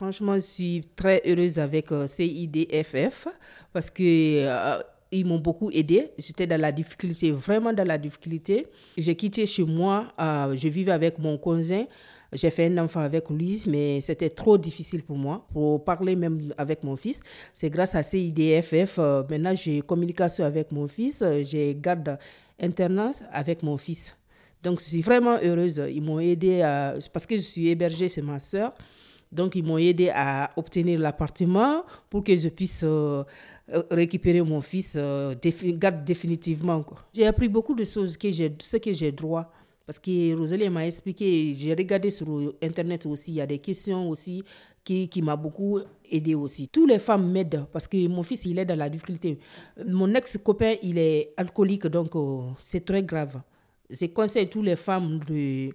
Franchement, je suis très heureuse avec euh, CIDFF parce que euh, m'ont beaucoup aidé. J'étais dans la difficulté, vraiment dans la difficulté. J'ai quitté chez moi, euh, je vivais avec mon cousin. J'ai fait un enfant avec lui, mais c'était trop difficile pour moi, pour parler même avec mon fils. C'est grâce à CIDFF, maintenant j'ai communication avec mon fils, j'ai garde internet avec mon fils. Donc je suis vraiment heureuse. Ils m'ont aidé, parce que je suis hébergée chez ma soeur. Donc ils m'ont aidé à obtenir l'appartement pour que je puisse... Euh, récupérer mon fils euh, garde définitivement. J'ai appris beaucoup de choses, que ce que j'ai droit. Parce que Rosalie m'a expliqué, j'ai regardé sur Internet aussi, il y a des questions aussi qui, qui m'a beaucoup aidé aussi. Toutes les femmes m'aident parce que mon fils, il est dans la difficulté. Mon ex-copain, il est alcoolique, donc euh, c'est très grave. Je conseille toutes les femmes de,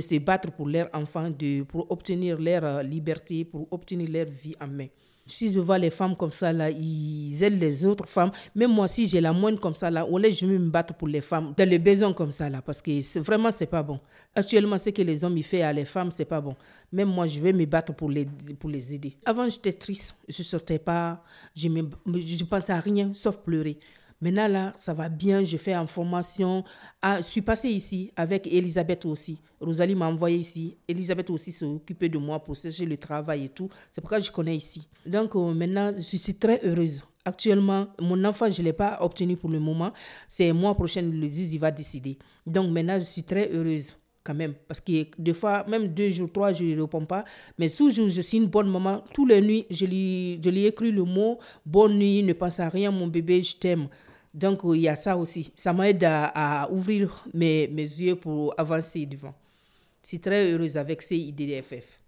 se battre pour leurs enfants, de, pour obtenir leur euh, liberté, pour obtenir leur vie en main. Si je vois les femmes comme ça, là, ils aident les autres femmes. Même moi, si j'ai la moindre comme ça, là, je vais me battre pour les femmes dans les besoins comme ça, là, parce que vraiment, c'est pas bon. Actuellement, ce que les hommes font à les femmes, c'est pas bon. Même moi, je vais me battre pour les, pour les aider. Avant, j'étais triste. Je sortais pas. Je ne je pensais à rien sauf pleurer. Maintenant, là, ça va bien. Je fais en formation. Ah, je suis passée ici avec Elisabeth aussi. Rosalie m'a envoyé ici. Elisabeth aussi s'est occupée de moi pour chercher le travail et tout. C'est pourquoi je connais ici. Donc, euh, maintenant, je suis très heureuse. Actuellement, mon enfant, je ne l'ai pas obtenu pour le moment. C'est mois prochain, le 10, il va décider. Donc, maintenant, je suis très heureuse quand même. Parce que des fois, même deux jours, trois je ne réponds pas. Mais toujours, je suis une bonne maman. Tous les nuits, je lui, je lui écris le mot Bonne nuit, ne pense à rien, mon bébé, je t'aime. Donc, il y a ça aussi. Ça m'aide à, ouvrir mes, mes yeux pour avancer devant. Je suis très heureuse avec CIDFF.